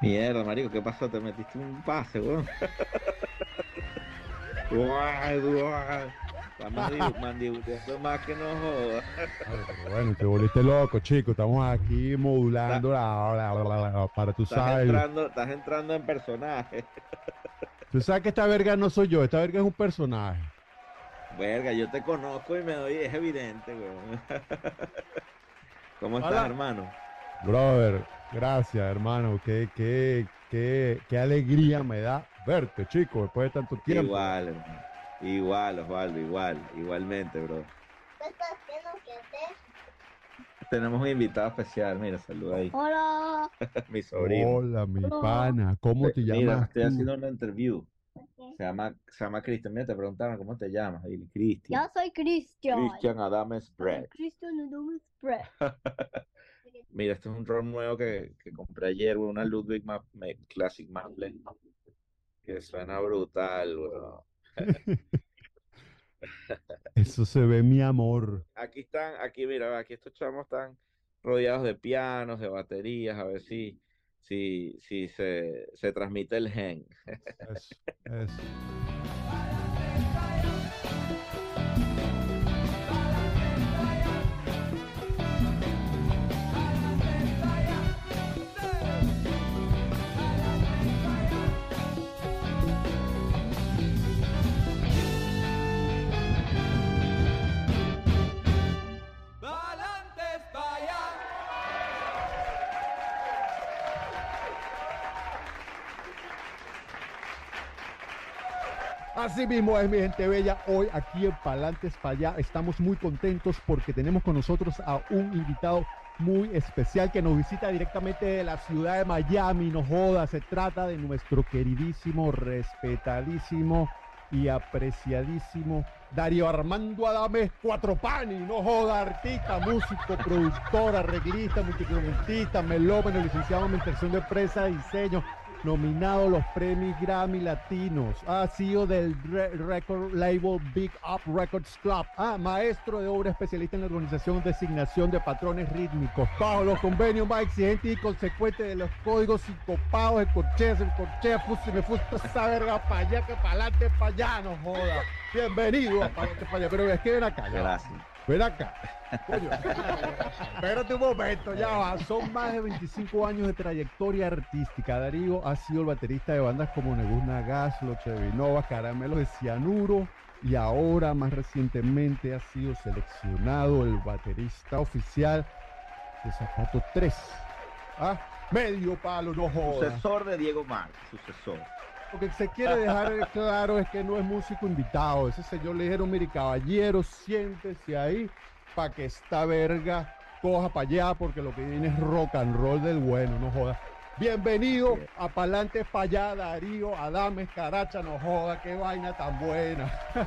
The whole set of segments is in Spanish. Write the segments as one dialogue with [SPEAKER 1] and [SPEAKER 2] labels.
[SPEAKER 1] Mierda, marico, ¿qué pasó? Te metiste un pase, weón. Está más que no joda.
[SPEAKER 2] Bueno, te volviste loco, chico. Estamos aquí modulando la, la- la- la- para tú
[SPEAKER 1] Estás
[SPEAKER 2] sabes.
[SPEAKER 1] entrando, estás entrando en personaje.
[SPEAKER 2] Tú sabes que esta verga no soy yo, esta verga es un personaje.
[SPEAKER 1] Verga, yo te conozco y me doy, es evidente, weón. ¿Cómo estás, hermano?
[SPEAKER 2] Brother, gracias, hermano. Qué, qué, qué, qué alegría me da verte, chico, después de tanto tiempo.
[SPEAKER 1] Igual, hermano. Igual, Osvaldo, igual, igualmente, bro.
[SPEAKER 3] ¿Qué estás haciendo? ¿Qué haces?
[SPEAKER 1] Tenemos un invitado especial, mira, saluda ahí,
[SPEAKER 3] Hola.
[SPEAKER 1] mi sobrino.
[SPEAKER 2] Hola, mi
[SPEAKER 3] Hola.
[SPEAKER 2] pana. ¿Cómo te
[SPEAKER 1] Mira,
[SPEAKER 2] llamas
[SPEAKER 1] estoy
[SPEAKER 2] tú?
[SPEAKER 1] haciendo una interview. Se llama, se llama Cristian. Mira, te preguntaron cómo te llamas. Y Cristian.
[SPEAKER 3] Yo soy Cristian.
[SPEAKER 1] Cristian Adames Bread.
[SPEAKER 3] Cristian Adams Bread.
[SPEAKER 1] Mira, este es un ron nuevo que, que compré ayer, una Ludwig Classic Maple. Que suena brutal, weón.
[SPEAKER 2] Eso se ve, mi amor.
[SPEAKER 1] Aquí están, aquí, mira, aquí estos chamos están rodeados de pianos, de baterías, a ver si, si, si se, se transmite el gen.
[SPEAKER 2] Eso, eso. Así mismo es, mi gente bella. Hoy aquí en Palantes para estamos muy contentos porque tenemos con nosotros a un invitado muy especial que nos visita directamente de la ciudad de Miami. No joda, se trata de nuestro queridísimo, respetadísimo y apreciadísimo Darío Armando Adames Cuatropani. No joda, artista, músico, productor, arreglista, multiinstrumentista, melómano, licenciado en administración de empresa, diseño, nominado los premios Grammy Latinos, ha sido del re- record label Big Up Records Club, ah, maestro de obra especialista en la organización, designación de patrones rítmicos, bajo los convenios más exigentes y consecuentes de los códigos sincopados, el corchea, el corchea, fusi, me fusta esa verga para allá, que para adelante, para allá, no joda. Bienvenido a Pa'lante pa' allá, pero es que ven acá.
[SPEAKER 1] Gracias.
[SPEAKER 2] Ven acá. Espérate un momento, ya va. Son más de 25 años de trayectoria artística. Darío ha sido el baterista de bandas como Nebuna Gas, Loche de Vinova, Caramelos de Cianuro. Y ahora, más recientemente, ha sido seleccionado el baterista oficial de Zapato 3. Ah, medio palo, no.
[SPEAKER 1] Sucesor de Diego Mar, sucesor.
[SPEAKER 2] Lo que se quiere dejar claro es que no es músico invitado. Ese señor le dijeron, mire, caballero, siéntese ahí para que esta verga coja para allá, porque lo que viene es rock and roll del bueno, no joda. Bienvenido
[SPEAKER 1] Bien.
[SPEAKER 2] a Palante para allá, Darío, Adames, Caracha, no joda, qué vaina tan buena.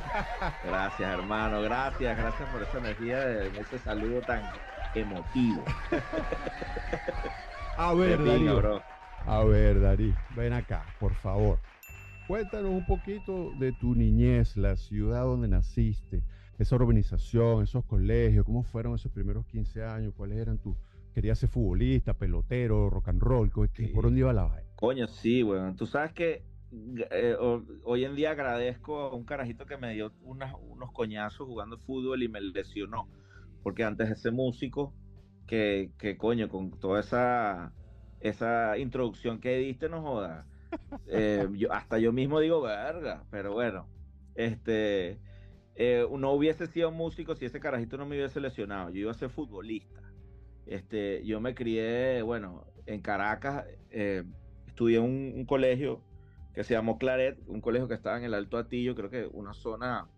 [SPEAKER 1] Gracias, hermano. Gracias, gracias por esa energía, de ese saludo tan emotivo.
[SPEAKER 2] A ver, Darío.
[SPEAKER 1] bro.
[SPEAKER 2] A ver, Darí, ven acá, por favor. Cuéntanos un poquito de tu niñez, la ciudad donde naciste, esa organización, esos colegios, cómo fueron esos primeros 15 años, cuáles eran tus... ¿Querías ser futbolista, pelotero, rock and roll? ¿Qué- qué-
[SPEAKER 1] Sí.
[SPEAKER 2] ¿Por dónde iba la vaina?
[SPEAKER 1] Coño, sí, weón. Tú sabes que eh, ho- hoy en día agradezco a un carajito que me dio unas- unos coñazos jugando fútbol y me lesionó. Porque antes ese músico, que, que coño, con toda esa, esa introducción que diste, no joda. Eh, hasta yo mismo digo, verga, pero bueno, este, eh, no hubiese sido músico si ese carajito no me hubiese lesionado. Yo iba a ser futbolista. Este, yo me crié, bueno, en Caracas, eh, estudié en un, colegio que se llamó Claret, un colegio que estaba en el Alto Atillo, creo que una zona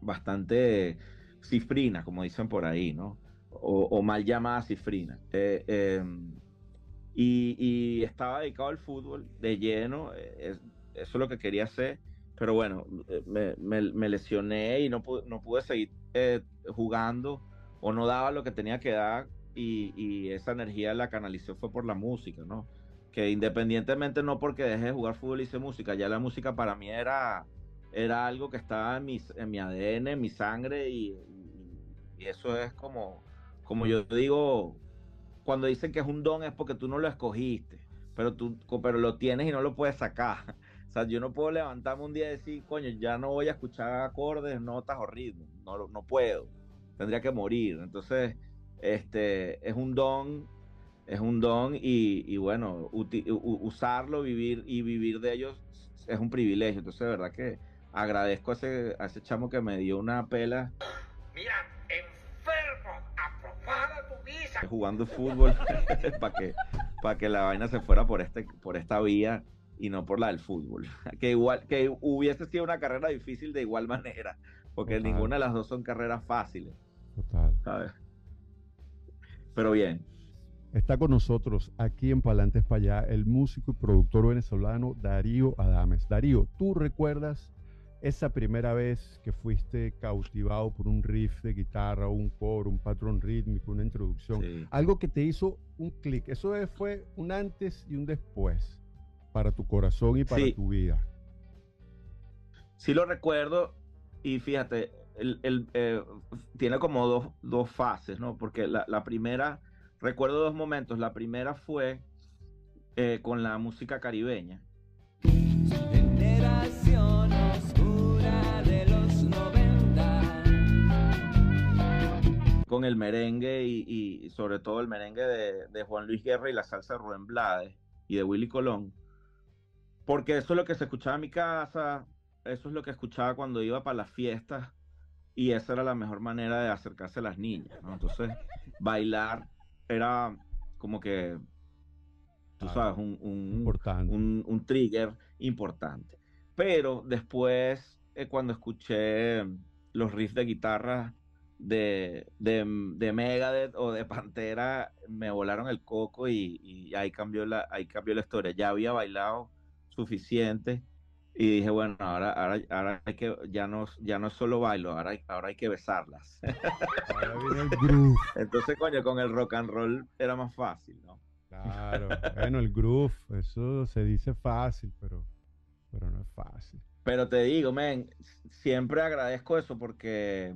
[SPEAKER 1] bastante cifrina, como dicen por ahí, ¿no? O, o mal llamada cifrina. Eh, eh, y, estaba dedicado al fútbol de lleno, eh, es- eso es lo que quería hacer, pero bueno, eh, me, lesioné y no pude, no pude seguir eh, jugando o no daba lo que tenía que dar y, esa energía la canalicé fue por la música, ¿no? Que independientemente no porque dejé de jugar fútbol hice música, ya la música para mí era, era algo que estaba en mi, en mi ADN, en mi sangre y, y- y eso es como, como yo digo, cuando dicen que es un don es porque tú no lo escogiste, pero tú pero lo tienes y no lo puedes sacar. O sea, yo no puedo levantarme un día y decir, coño, ya no voy a escuchar acordes, notas o ritmos. No, no puedo. Tendría que morir. Entonces, este, es un don, es un don y, bueno, usarlo, vivir y vivir de ellos es un privilegio. Entonces, de verdad que agradezco a ese, a ese chamo que me dio una pela.
[SPEAKER 4] Mira,
[SPEAKER 1] Jugando fútbol para que, para que la vaina se fuera por, este, por esta vía y no por la del fútbol. Que igual, que hubiese sido una carrera difícil de igual manera, porque ninguna de las dos son carreras fáciles. Total. Pero bien.
[SPEAKER 2] Está con nosotros aquí en Palantes para allá el músico y productor venezolano Darío Adames. Darío, ¿tú recuerdas esa primera vez que fuiste cautivado por un riff de guitarra, un coro, un patrón rítmico, una introducción? Algo que te hizo un clic. Eso fue un antes y un después para tu corazón y para tu vida.
[SPEAKER 1] Sí lo recuerdo y fíjate, el, eh, tiene como dos, fases, ¿no? Porque la, primera, recuerdo dos momentos. La primera fue eh, con la música caribeña. Generación Con el merengue y, sobre todo el merengue de, de, Juan Luis Guerra y la salsa de Rubén Blades y de Willy Colón porque eso es lo que se escuchaba en mi casa, eso es lo que escuchaba cuando iba para las fiestas y esa era la mejor manera de acercarse a las niñas, Entonces, bailar era como que, tú sabes, un, un, un, trigger importante. Pero después, eh, cuando escuché los riffs de guitarra de, de, Megadeth o de Pantera, me volaron el coco y, y ahí, cambió la, ahí cambió la historia. Ya había bailado suficiente. Y dije, bueno, ahora, ahora, ahora hay que, ya no, ya no solo bailo, ahora hay, ahora hay que besarlas. Entonces, coño, con el rock and roll era más fácil, ¿no?
[SPEAKER 2] Claro, bueno, el groove, eso se dice fácil, pero, pero no es fácil.
[SPEAKER 1] Pero te digo, men, siempre agradezco eso porque,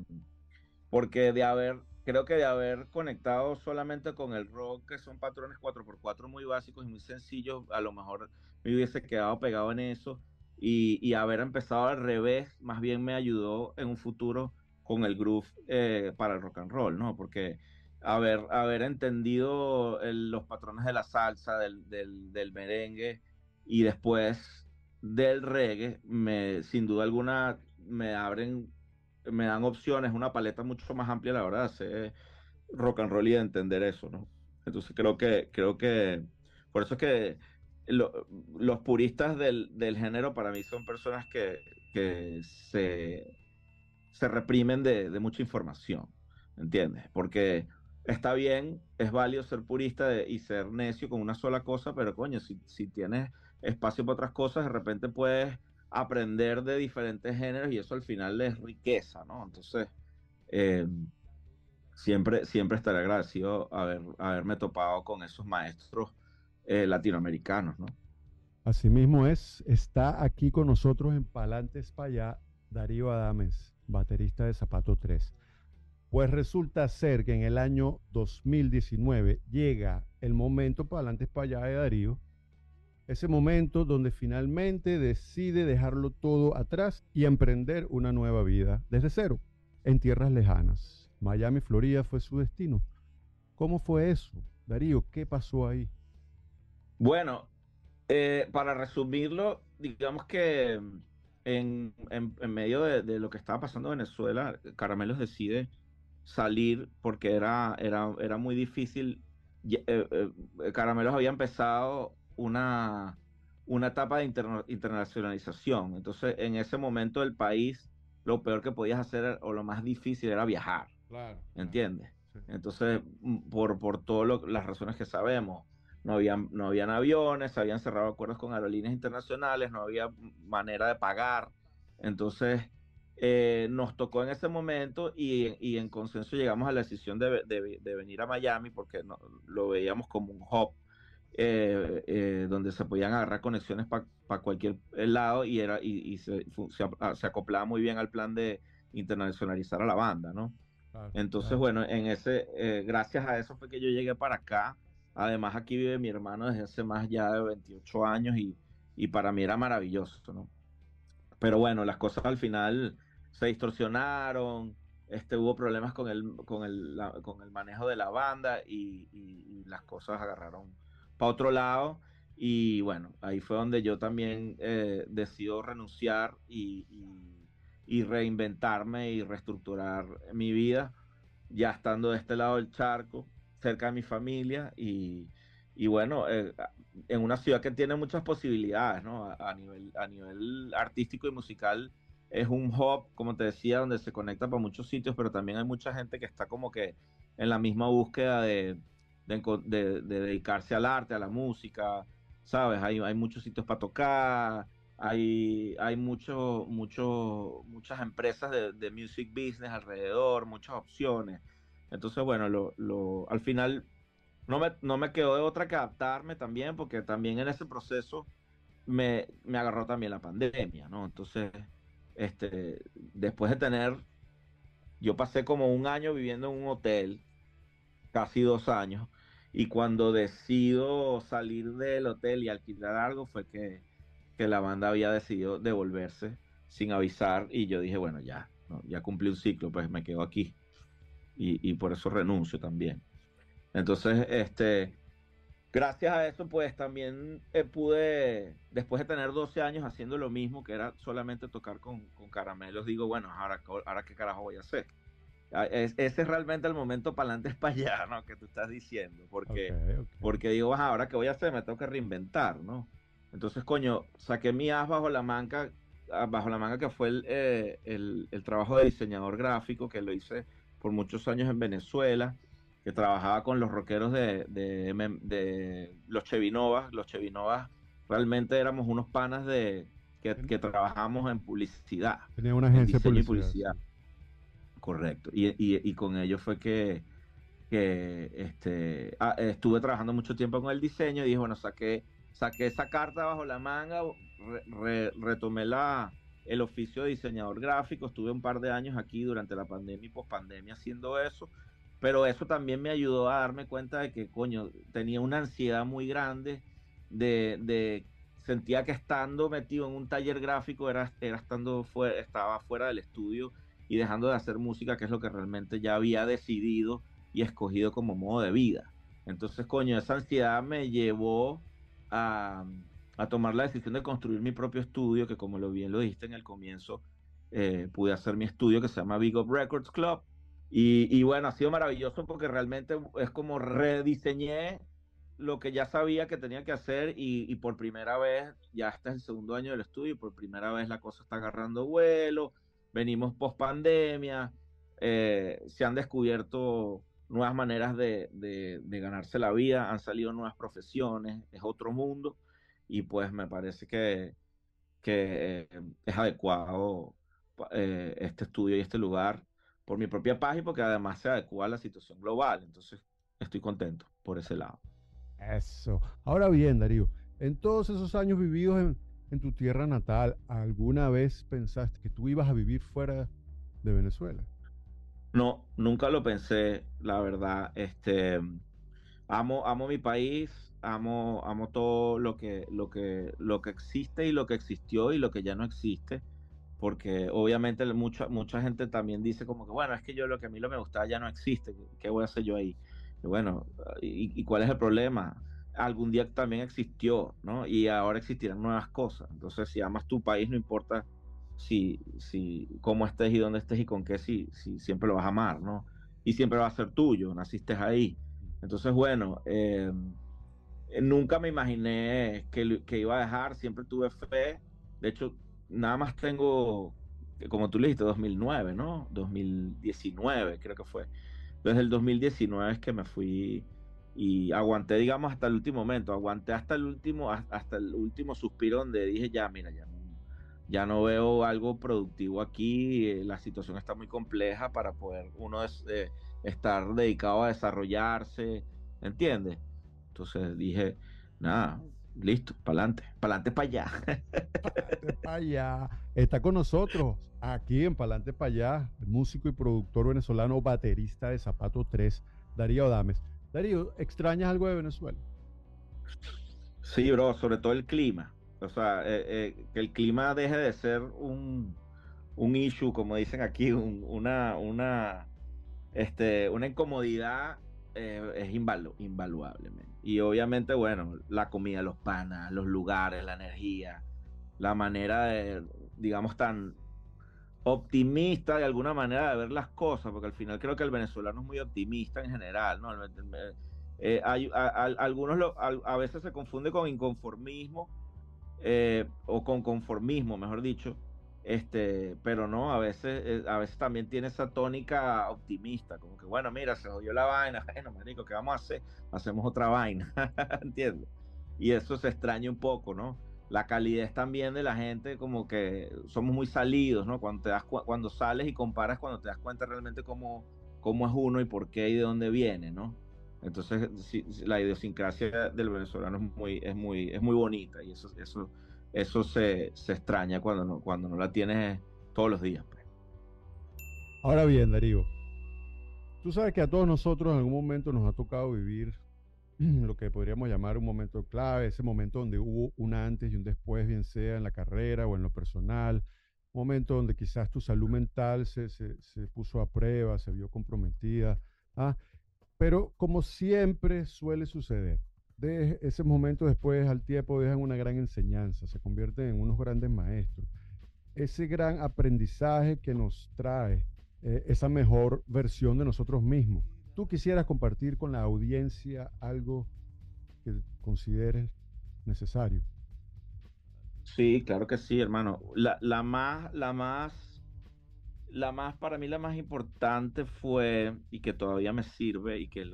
[SPEAKER 1] porque de haber creo que de haber conectado solamente con el rock, que son patrones 4x4 muy básicos y muy sencillos, a lo mejor me hubiese quedado pegado en eso y, haber empezado al revés, más bien me ayudó en un futuro con el groove eh, para el rock and roll, ¿no? Porque haber, haber entendido los patrones de la salsa, del, del, merengue y después del reggae, me, sin duda alguna me abren me dan opciones, una paleta mucho más amplia la verdad de hacer rock and roll y de entender eso, ¿no? Entonces creo que, creo que, por eso es que los puristas del, género para mí son personas que, se, se reprimen de, mucha información, ¿entiendes? Porque está bien, es válido ser purista y ser necio con una sola cosa, pero coño, si, si tienes espacio para otras cosas, de repente puedes aprender de diferentes géneros y eso al final es riqueza, ¿no? Entonces, eh, siempre, siempre estaré agradecido haber, haberme topado con esos maestros eh, latinoamericanos, ¿no?
[SPEAKER 2] Asimismo es, está aquí con nosotros en Palantes para allá Darío Adames, baterista de Zapato 3. Pues resulta ser que en el año 2019 llega el momento Palantes para allá de Darío ese momento donde finalmente decide dejarlo todo atrás y emprender una nueva vida desde cero, en tierras lejanas. Miami, Florida fue su destino. ¿Cómo fue eso? Darío, ¿qué pasó ahí?
[SPEAKER 1] Bueno, eh, para resumirlo, digamos que en, medio de, lo que estaba pasando en Venezuela, Caramelos decide salir porque era, era, era muy difícil. Eh, eh, Caramelos había empezado una, una etapa de internacionalización. Entonces, en ese momento del país, lo peor que podías hacer o lo más difícil era viajar. Claro. ¿Entiendes? Entonces, mm, por, por todas las razones que sabemos, no habían, no habían aviones, habían cerrado acuerdos con aerolíneas internacionales, no había manera de pagar. Entonces, eh, nos tocó en ese momento y, y, en consenso llegamos a la decisión de, de, venir a Miami porque no, lo veíamos como un hub eh, eh, donde se podían agarrar conexiones para cualquier lado y, era, y, se, ah, se, acoplaba muy bien al plan de internacionalizar a la banda, ¿no? Entonces, bueno, en ese, eh, gracias a eso fue que yo llegué para acá Además, aquí vive mi hermano desde hace más ya de 28 años y, y para mí era maravilloso, ¿no? Pero bueno, las cosas al final se distorsionaron, este, hubo problemas con el, con el, la- con el manejo de la banda y, y- y las cosas agarraron para otro lado. Y bueno, ahí fue donde yo también eh, decido renunciar y, reinventarme y reestructurar mi vida, ya estando de este lado del charco, cerca de mi familia y, y bueno, eh, en una ciudad que tiene muchas posibilidades, ¿no? A, a nivel, a nivel artístico y musical es un hub, como te decía, donde se conecta para muchos sitios, pero también hay mucha gente que está como que en la misma búsqueda de, de, dedicarse al arte, a la música, ¿sabes? Hay, hay muchos sitios para tocar, hay, hay mucho, mucho, muchas empresas de, de music business alrededor, muchas opciones. Entonces, bueno, lo, lo, al final no me, no me quedó de otra que adaptarme también, porque también en ese proceso me, me agarró también la pandemia, ¿no? Entonces, este, después de tener, yo pasé como un año viviendo en un hotel, casi dos años, y cuando decido salir del hotel y alquilar algo fue que, que la banda había decidido devolverse sin avisar y yo dije, bueno, ya, ya cumplí un ciclo, pues me quedo aquí. Y, y por eso renuncio también. Entonces, este, gracias a eso, pues también eh, pude, después de tener 12 años haciendo lo mismo, que era solamente tocar con, con caramelos, digo, bueno, ahora, ahora qué carajo voy a hacer. Ah, es- ese es realmente el momento para adelante para allá, ¿no? Que tú estás diciendo, porque, porque digo, "Ajá, ahora qué voy a hacer, me tengo que reinventar, ¿no? Entonces, coño, saqué mi as bajo la manga, ah, bajo la manga que fue el, eh, el, el trabajo de diseñador gráfico que lo hice por muchos años en Venezuela, que trabajaba con los rockeros de, de, de los Chevinovas. Los Chevinovas realmente éramos unos panas de que, que trabajamos en publicidad.
[SPEAKER 2] Tenía una
[SPEAKER 1] en
[SPEAKER 2] agencia de
[SPEAKER 1] diseño y
[SPEAKER 2] publicidad.
[SPEAKER 1] Correcto. Y, y- y con ello fue que, que este, ah, estuve trabajando mucho tiempo con el diseño y dije, bueno, saqué, saqué esa carta bajo la manga, re- retomé la, el oficio de diseñador gráfico, estuve un par de años aquí durante la pandemia y pospandemia haciendo eso, pero eso también me ayudó a darme cuenta de que, coño, tenía una ansiedad muy grande de, de sentía que estando metido en un taller gráfico era, era estando fuera, estaba fuera del estudio y dejando de hacer música, que es lo que realmente ya había decidido y escogido como modo de vida. Entonces, coño, esa ansiedad me llevó a, a tomar la decisión de construir mi propio estudio, que como lo bien lo dijiste en el comienzo, eh, pude hacer mi estudio que se llama Big Up Records Club. Y, y bueno, ha sido maravilloso porque realmente es como rediseñé lo que ya sabía que tenía que hacer y, y por primera vez, ya este es el segundo año del estudio, y por primera vez la cosa está agarrando vuelo, venimos post pandemia, se han descubierto nuevas maneras de, de, de, ganarse la vida, han salido nuevas profesiones, es otro mundo y pues me parece que, que eh, es adecuado eh, este estudio y este lugar por mi propia y porque además se adecua a la situación global, entonces estoy contento por ese lado.
[SPEAKER 2] Eso. Ahora bien, Darío, en todos esos años vividos en, en tu tierra natal, ¿alguna vez pensaste que tú ibas a vivir fuera de Venezuela?
[SPEAKER 1] No, nunca lo pensé, la verdad. Este, amo, amo mi país, amo, amo todo lo que, lo que, lo que existe y lo que existió y lo que ya no existe, porque obviamente mucha, mucha gente también dice como que bueno, es que yo lo que a mí lo me gustaba ya no existe, ¿qué voy a hacer yo ahí? Y bueno, ¿y, ¿y cuál es el problema? Algún día también existió, ¿no? Y ahora existirán nuevas cosas. Entonces, si amas tu país, no importa si, si, cómo estés y dónde estés y con qué, si, si siempre lo vas a amar, ¿no? Y siempre va a ser tuyo, naciste ahí. Entonces, bueno, eh, nunca me imaginé que, que, iba a dejar, siempre tuve fe. De hecho, nada más tengo, como tú le dijiste, 2009, ¿no? 2019 creo que fue. Desde el 2019 es que me fui y aguanté, digamos, hasta el último momento, aguanté hasta el último, hasta el último suspiro donde dije, ya, mira, ya ya no veo algo productivo aquí, eh, la situación está muy compleja para poder uno es, eh, estar dedicado a desarrollarse, ¿entiendes? Entonces dije, nada, listo, para adelante, para adelante, para allá.
[SPEAKER 2] para allá. Está con nosotros aquí en Palante para allá, el músico y productor venezolano, baterista de Zapato 3, Darío Adames. Darío, ¿extrañas algo de Venezuela?
[SPEAKER 1] Sí, bro, sobre todo el clima. O sea, eh, eh, que el clima deje de ser un, un issue, como dicen aquí, un- una, una, este, una incomodidad eh, es invalu- invaluable. Y obviamente, bueno, la comida, los panas, los lugares, la energía, la manera de, digamos, tan optimista de alguna manera de ver las cosas, porque al final creo que el venezolano es muy optimista en general, ¿no? Eh, hay, a, algunos a veces se confunde con inconformismo eh, o con conformismo, mejor dicho, este, pero no, a veces, eh, a veces también tiene esa tónica optimista, como que bueno, mira, se jodió la vaina, bueno, marico, ¿qué vamos a hacer? Hacemos otra vaina, ¿entiendes? Y eso se extraña un poco, ¿no? La calidez también de la gente, como que somos muy salidos, ¿no? Cuando, te das, cu- cuando sales y comparas, cuando te das cuenta realmente cómo, cómo es uno y por qué y de dónde viene, ¿no? Entonces, sí, la idiosincrasia del venezolano es muy, es muy, es muy bonita y eso, eso, eso se, se extraña cuando no, cuando no la tienes todos los días. pues.
[SPEAKER 2] Ahora bien, Darío, tú sabes que a todos nosotros en algún momento nos ha tocado vivir lo que podríamos llamar un momento clave, ese momento donde hubo un antes y un después, bien sea en la carrera o en lo personal, momento donde quizás tu salud mental se, se- se puso a prueba, se vio comprometida, ¿ah? pero como siempre suele suceder, de ese momento después al tiempo dejan una gran enseñanza, se convierten en unos grandes maestros. Ese gran aprendizaje que nos trae eh, esa mejor versión de nosotros mismos. ¿Tú quisieras compartir con la audiencia algo que consideres necesario?
[SPEAKER 1] Sí, claro que sí, hermano. La, la más, la más, la más, para mí la más importante fue, y que todavía me sirve, y que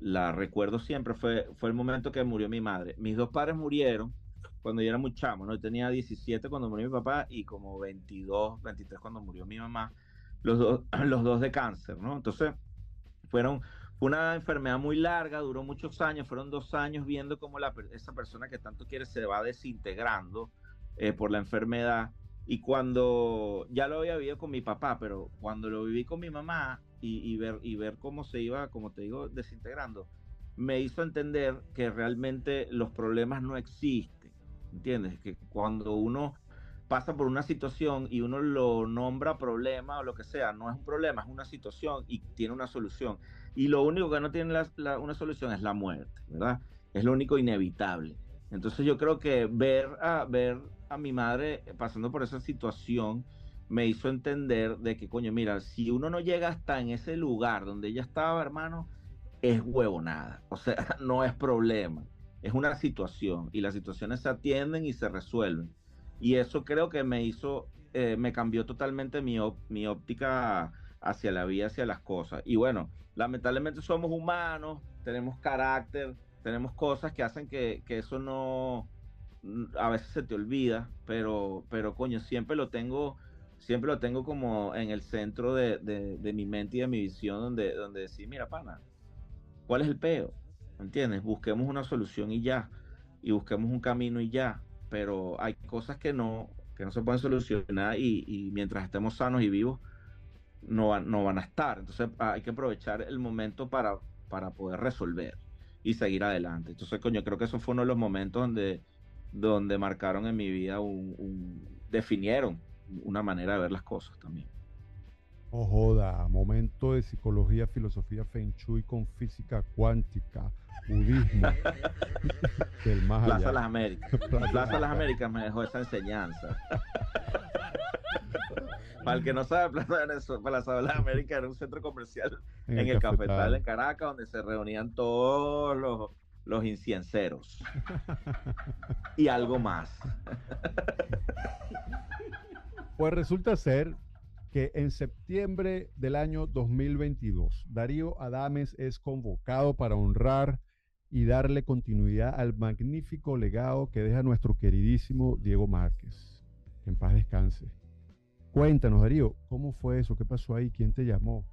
[SPEAKER 1] la, recuerdo siempre, fue, fue el momento que murió mi madre. Mis dos padres murieron cuando yo era muy chamo, ¿no? Yo tenía 17 cuando murió mi papá y como 22, 23 cuando murió mi mamá, los dos, los dos de cáncer, ¿no? Entonces, fueron, fue una enfermedad muy larga, duró muchos años, fueron dos años viendo cómo esa persona que tanto quiere se va desintegrando eh, por la enfermedad. Y cuando ya lo había vivido con mi papá, pero cuando lo viví con mi mamá y, y ver, y ver cómo se iba, como te digo, desintegrando, me hizo entender que realmente los problemas no existen. ¿Entiendes? Que cuando uno pasa por una situación y uno lo nombra problema o lo que sea, no es un problema, es una situación y tiene una solución. Y lo único que no tiene la- una solución es la muerte, ¿verdad? Es lo único inevitable. Entonces yo creo que ver a, ver a mi madre pasando por esa situación me hizo entender de que, coño, mira, si uno no llega hasta en ese lugar donde ella estaba, hermano, es huevonada. O sea, no es problema. Es una situación y las situaciones se atienden y se resuelven. Y eso creo que me hizo, eh, me cambió totalmente mi, mi óptica hacia la vida, hacia las cosas. Y bueno, lamentablemente somos humanos, tenemos carácter, tenemos cosas que hacen que, que eso no, a veces se te olvida, pero, pero coño, siempre lo tengo, siempre lo tengo como en el centro de, de- de mi mente y de mi visión, donde, donde decir, mira, pana, ¿cuál es el peo? ¿Entiendes? Busquemos una solución y ya, y busquemos un camino y ya, pero hay cosas que no, que no se pueden solucionar y, y mientras estemos sanos y vivos, no no van a estar. Entonces hay que aprovechar el momento para, para poder resolver y seguir adelante. Entonces, coño, creo que eso fue uno de los momentos donde, donde marcaron en mi vida un, definieron una manera de ver las cosas también.
[SPEAKER 2] Oh, joda, momento de psicología, filosofía, feng shui con física cuántica, budismo, del más
[SPEAKER 1] Plaza
[SPEAKER 2] allá.
[SPEAKER 1] Las Américas. Plaza Las Américas me dejó esa enseñanza. Para el que no sabe, Plaza, Venezuela, Plaza de las Américas era un centro comercial en, el cafetal en Caracas, donde se reunían todos los, los incienceros y algo más.
[SPEAKER 2] Pues resulta ser que en septiembre del año 2022, Darío Adames es convocado para honrar y darle continuidad al magnífico legado que deja nuestro queridísimo Diego Márquez. Que en paz descanse. Cuéntanos, Darío, ¿cómo fue eso? ¿Qué pasó ahí? ¿Quién te llamó?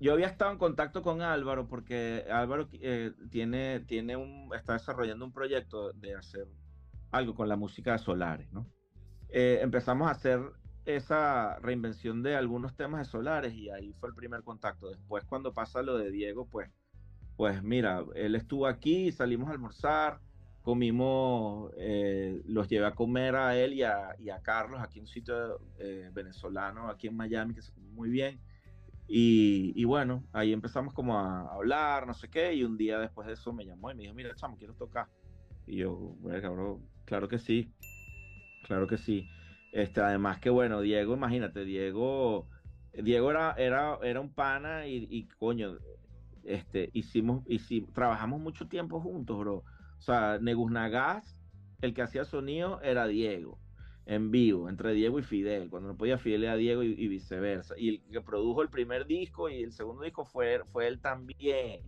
[SPEAKER 1] Yo había estado en contacto con Álvaro porque Álvaro eh, tiene, tiene un, está desarrollando un proyecto de hacer algo con la música de Solares, ¿no? Eh, empezamos a hacer esa reinvención de algunos temas de Solares y ahí fue el primer contacto. Después cuando pasa lo de Diego, pues, pues mira, él estuvo aquí, salimos a almorzar, comimos, eh, los llevé a comer a él y a, y a Carlos aquí en un sitio eh, venezolano, aquí en Miami, que se come muy bien. Y, y, bueno, ahí empezamos como a hablar, no sé qué, y un día después de eso me llamó y me dijo, mira, chamo, quiero tocar. Y yo, bueno, cabrón, claro que sí, claro que sí. Este, además que bueno, Diego, imagínate, Diego, Diego era, era, era un pana y, coño, este, hicimos, trabajamos mucho tiempo juntos, bro. O sea, Negus Nagas, el que hacía sonido era Diego, en vivo, entre Diego y Fidel. Cuando no podía Fidel era Diego y, viceversa. Y el que produjo el primer disco y el segundo disco fue, fue él también.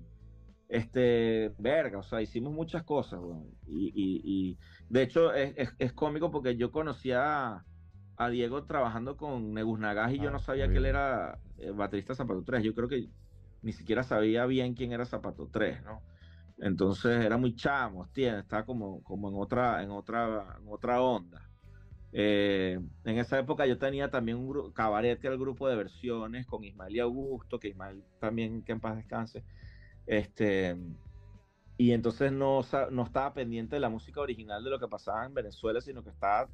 [SPEAKER 1] Este, verga, o sea, hicimos muchas cosas, weón. Y, y, y, de hecho es, es, cómico porque yo conocía a Diego trabajando con Negus Nagas y
[SPEAKER 2] Ah,
[SPEAKER 1] yo no sabía que él era eh, baterista Zapato 3. Yo creo que ni siquiera sabía bien quién era Zapato 3, ¿no? Entonces era muy chamo, tiene, estaba como, como en otra, en otra, en otra onda. Eh, en esa época yo tenía también un grupo, Cabaret, que era el grupo de versiones con Ismael y Augusto, que Ismael también, que en paz descanse. Este, y entonces no, no estaba pendiente de la música original de lo que pasaba en Venezuela, sino que estaba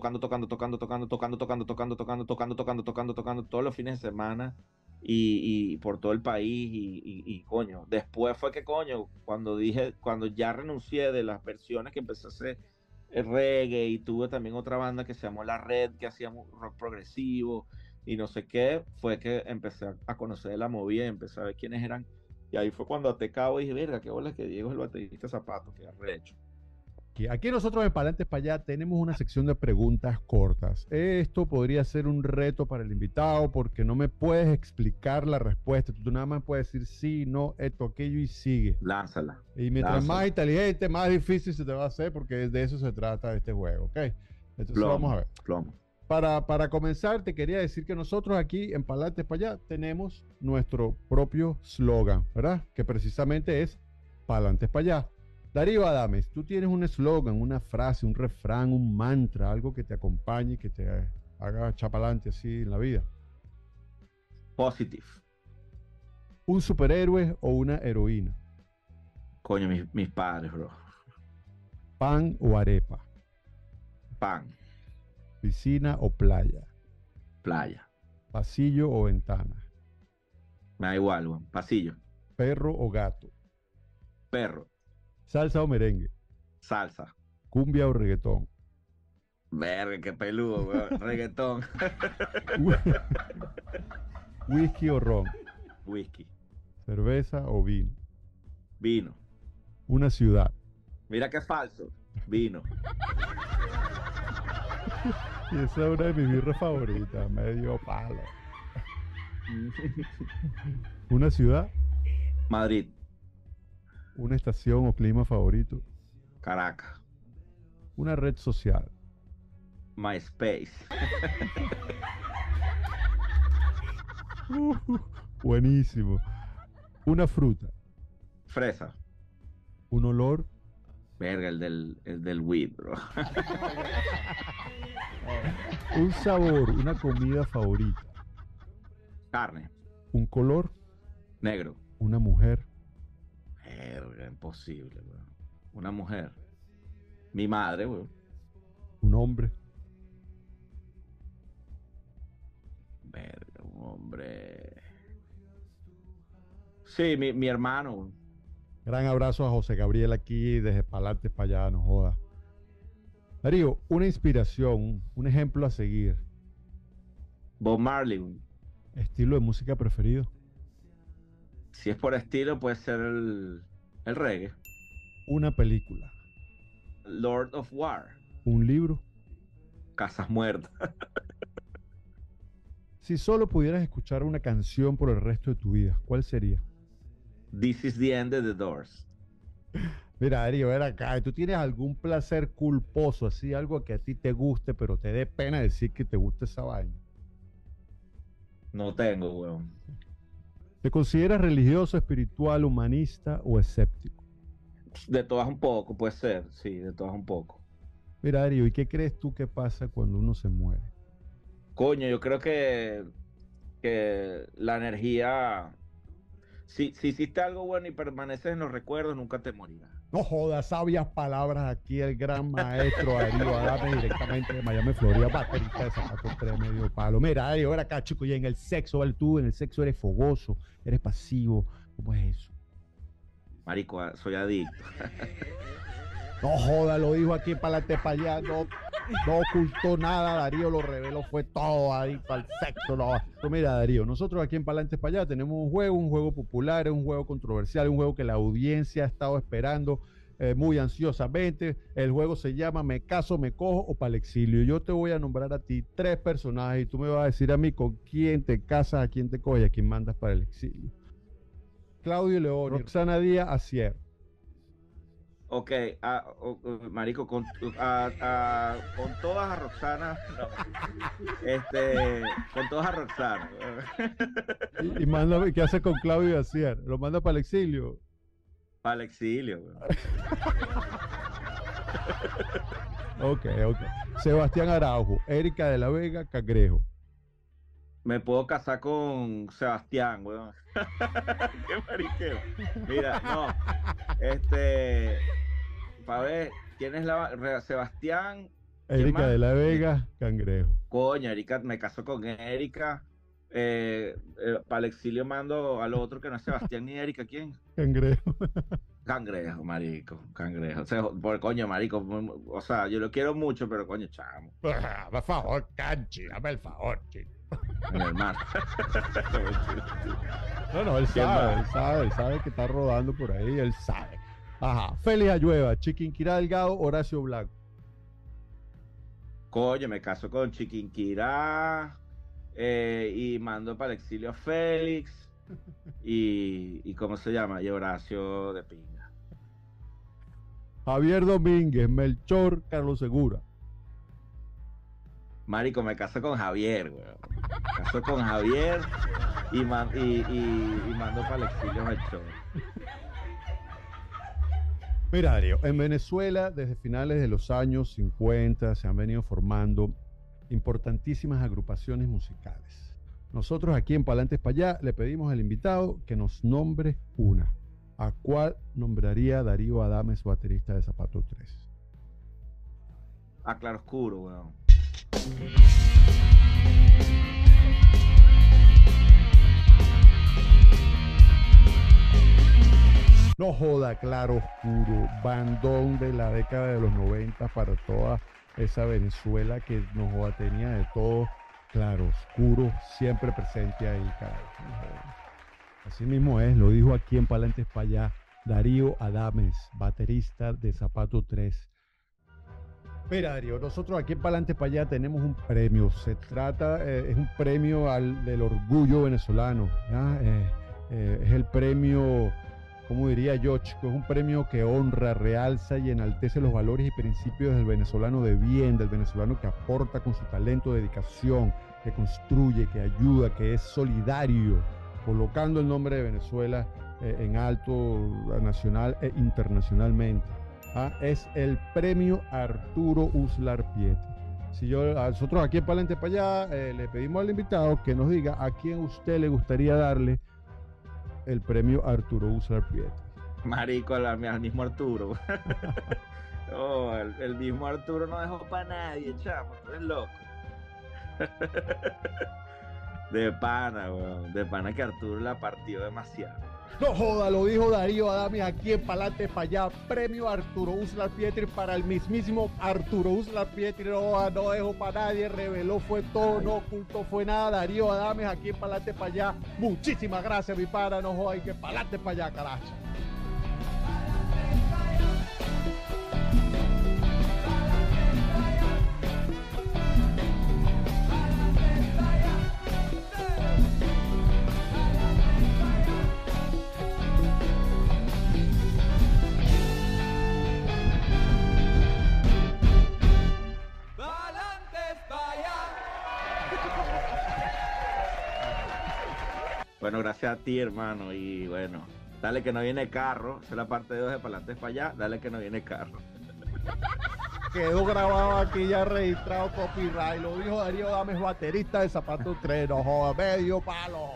[SPEAKER 1] tocando, tocando, tocando, tocando, tocando, tocando, tocando, tocando, tocando, tocando, tocando, tocando todos los fines de semana y, y por todo el país y, y- y, coño, después fue que coño, cuando dije, cuando ya renuncié de las versiones que empecé a hacer el reggae y tuve también otra banda que se llamó La Red que hacía mu- rock progresivo y no sé qué, fue que empecé a, conocer la movida y empecé a ver quiénes eran y ahí fue cuando até cabo y dije, verga, qué bola que Diego es el baterista Zapato, que arrecho.
[SPEAKER 2] Aquí, aquí nosotros en Palantes para allá tenemos una sección de preguntas cortas. Esto podría ser un reto para el invitado porque no me puedes explicar la respuesta. Tú nada más puedes decir sí, no, esto, aquello y sigue.
[SPEAKER 1] Lánzala.
[SPEAKER 2] Y mientras
[SPEAKER 1] Lánzala.
[SPEAKER 2] más inteligente, más difícil se te va a hacer porque de eso se trata este juego, ¿ok? Entonces
[SPEAKER 1] Plomo,
[SPEAKER 2] vamos a ver.
[SPEAKER 1] plomo.
[SPEAKER 2] Para, para comenzar, te quería decir que nosotros aquí en Palantes para allá tenemos nuestro propio slogan, ¿verdad? Que precisamente es Palantes para allá. Darío Adames, tú tienes un eslogan, una frase, un refrán, un mantra, algo que te acompañe y que te haga chapalante así en la vida.
[SPEAKER 1] Positive.
[SPEAKER 2] Un superhéroe o una heroína.
[SPEAKER 1] Coño, mis, mis padres, bro.
[SPEAKER 2] Pan o arepa.
[SPEAKER 1] Pan,
[SPEAKER 2] Piscina o playa.
[SPEAKER 1] playa.
[SPEAKER 2] Pasillo o ventana.
[SPEAKER 1] Me da igual, weón. Pasillo.
[SPEAKER 2] Perro o gato.
[SPEAKER 1] Perro.
[SPEAKER 2] Salsa o merengue.
[SPEAKER 1] Salsa.
[SPEAKER 2] Cumbia o reggaetón.
[SPEAKER 1] Verga, qué peludo, weón. Reggaetón.
[SPEAKER 2] Whisky o ron.
[SPEAKER 1] Whisky.
[SPEAKER 2] Cerveza o vino.
[SPEAKER 1] Vino.
[SPEAKER 2] Una ciudad.
[SPEAKER 1] Mira qué falso. Vino.
[SPEAKER 2] Y esa es una de mis birras favoritas, medio palo. Una ciudad,
[SPEAKER 1] Madrid.
[SPEAKER 2] Una estación o clima favorito,
[SPEAKER 1] Caracas.
[SPEAKER 2] una red social,
[SPEAKER 1] MySpace.
[SPEAKER 2] Uh, buenísimo, una fruta,
[SPEAKER 1] Fresa.
[SPEAKER 2] un olor,
[SPEAKER 1] Verga, el del, el del weed, bro.
[SPEAKER 2] un sabor, una comida favorita,
[SPEAKER 1] Carne.
[SPEAKER 2] un color,
[SPEAKER 1] Negro.
[SPEAKER 2] una mujer,
[SPEAKER 1] Verga, imposible, weón. Una mujer. Mi madre, weón.
[SPEAKER 2] un hombre,
[SPEAKER 1] Verga, un hombre. Sí, mi, mi hermano, weón.
[SPEAKER 2] Gran abrazo a José Gabriel aquí desde Palantes para allá, no joda. Darío, una inspiración, un ejemplo a seguir,
[SPEAKER 1] Bob Marley,
[SPEAKER 2] estilo de música preferido,
[SPEAKER 1] Si es por estilo, puede ser el, el reggae.
[SPEAKER 2] una película,
[SPEAKER 1] Lord of War.
[SPEAKER 2] un libro.
[SPEAKER 1] Casas muertas.
[SPEAKER 2] Si solo pudieras escuchar una canción por el resto de tu vida, ¿cuál sería?
[SPEAKER 1] This is the end of the doors.
[SPEAKER 2] Mira, Darío, ven acá. ¿Tú tienes algún placer culposo, así, algo que a ti te guste, pero te dé pena decir que te gusta esa vaina?
[SPEAKER 1] No tengo, weón.
[SPEAKER 2] ¿Te consideras religioso, espiritual, humanista o escéptico?
[SPEAKER 1] De todas un poco, puede ser. Sí, de todas un poco.
[SPEAKER 2] Mira, Darío, ¿y qué crees tú que pasa cuando uno se muere?
[SPEAKER 1] Coño, yo creo que, que la energía, si, si hiciste algo bueno y permaneces en los recuerdos, nunca te morirás.
[SPEAKER 2] No jodas, sabias palabras aquí el gran maestro Darío Adame directamente de Miami, Florida, baterista de zapatos tres medio palo. Mira, Darío, ven acá, chico, y en el sexo, ¿vale? tú en el sexo eres fogoso, eres pasivo, ¿cómo es eso?
[SPEAKER 1] Marico, ah, soy adicto.
[SPEAKER 2] No joda, lo dijo aquí para para allá, no, no ocultó nada, Darío lo reveló, fue todo ahí para el sexo. No. Pues mira, Darío, nosotros aquí en Palante para allá tenemos un juego, un juego popular, un juego controversial, un juego que la audiencia ha estado esperando eh, muy ansiosamente. El juego se llama Me caso, me cojo o para el exilio. Yo te voy a nombrar a ti tres personajes y tú me vas a decir a mí con quién te casas, a quién te coges, a quién mandas para el exilio. Claudio León, Roxana Díaz, Acier.
[SPEAKER 1] Ok, ah, oh, oh, marico, con, ah, ah, con todas a Roxana, no. este, con todas a Roxana.
[SPEAKER 2] Y, y manda, ¿qué hace con Claudio Acier? ¿Lo manda para el exilio?
[SPEAKER 1] Para el exilio. weón.
[SPEAKER 2] Ok, ok. Sebastián Araujo, Erika de la Vega, Cangrejo.
[SPEAKER 1] Me puedo casar con Sebastián, weón. Qué mariqueo. Mira, no. Este, para ver, ¿quién es la Sebastián? ¿Quién
[SPEAKER 2] Erika
[SPEAKER 1] más?
[SPEAKER 2] de la Vega, Cangrejo.
[SPEAKER 1] Coño, Erika, me caso con Erika. Eh, para el exilio mando al otro que no es Sebastián ni Erika, ¿quién?
[SPEAKER 2] Cangrejo.
[SPEAKER 1] Cangrejo, marico, cangrejo. O sea, por coño, marico, o sea, yo lo quiero mucho, pero coño, chamo,
[SPEAKER 2] Ah, Por favor, Canchi, dame el favor, chico.
[SPEAKER 1] Mi hermano.
[SPEAKER 2] No, no, él
[SPEAKER 1] ¿Quién
[SPEAKER 2] sabe, él sabe, él sabe que está rodando por ahí, él sabe. Ajá, Félix Ayueva, Chiquinquirá Delgado, Horacio Blanco.
[SPEAKER 1] Coño, me caso con Chiquinquirá eh, y mando para el exilio a Félix y, y ¿cómo se llama? Y Horacio de Pinga.
[SPEAKER 2] Javier Domínguez, Melchor, Carlos Segura.
[SPEAKER 1] Marico, me caso con Javier, weón. Me caso con Javier y, man- y, y- y mando para el exilio al show.
[SPEAKER 2] Mira, Darío, en Venezuela, desde finales de los años 50, se han venido formando importantísimas agrupaciones musicales. Nosotros aquí en Palantes para allá le pedimos al invitado que nos nombre una. ¿A cuál nombraría Darío Adames, baterista de Zapato 3?
[SPEAKER 1] A claroscuro, weón.
[SPEAKER 2] No joda, claro, oscuro, bandón de la década de los 90 para toda esa Venezuela que nos joda, tenía de todo, claro, oscuro, siempre presente ahí. Así mismo es, lo dijo aquí en Palentes para allá, Darío Adames, baterista de Zapato 3. Mira, Darío, nosotros aquí en Palante para allá tenemos un premio. Se trata, eh, es un premio al, del orgullo venezolano. Eh, eh, es el premio, como diría yo, chico, es un premio que honra, realza y enaltece los valores y principios del venezolano de bien, del venezolano que aporta con su talento, dedicación, que construye, que ayuda, que es solidario, colocando el nombre de Venezuela en alto nacional e internacionalmente. Es el premio Arturo Uslar Pietri. Si yo, nosotros aquí en Palente para allá eh, le pedimos al invitado que nos diga a quién usted le gustaría darle el premio Arturo Uslar Pietri.
[SPEAKER 1] Marico, al, mismo Arturo. Oh, el, el mismo Arturo no dejó para nadie, chamo. Tú eres loco. De pana, weón. De pana que Arturo la partió demasiado.
[SPEAKER 2] No joda, lo dijo Darío Adames aquí en Palante para allá. Premio Arturo Uslar Pietri para el mismísimo Arturo Uslar Pietri. No, no dejó para nadie, reveló fue todo, no ocultó fue nada. Darío Adames aquí en Palante para allá. Muchísimas gracias, mi pana. No joda, y que Palante para allá, carajo.
[SPEAKER 1] Bueno, gracias a ti, hermano. Y bueno, dale que no viene carro. Esa es la parte de dos de Palantes para allá. Dale que no viene carro.
[SPEAKER 2] quedó grabado aquí ya registrado copyright. Lo dijo Darío Dames, baterista de Zapato 3, no joda, medio palo.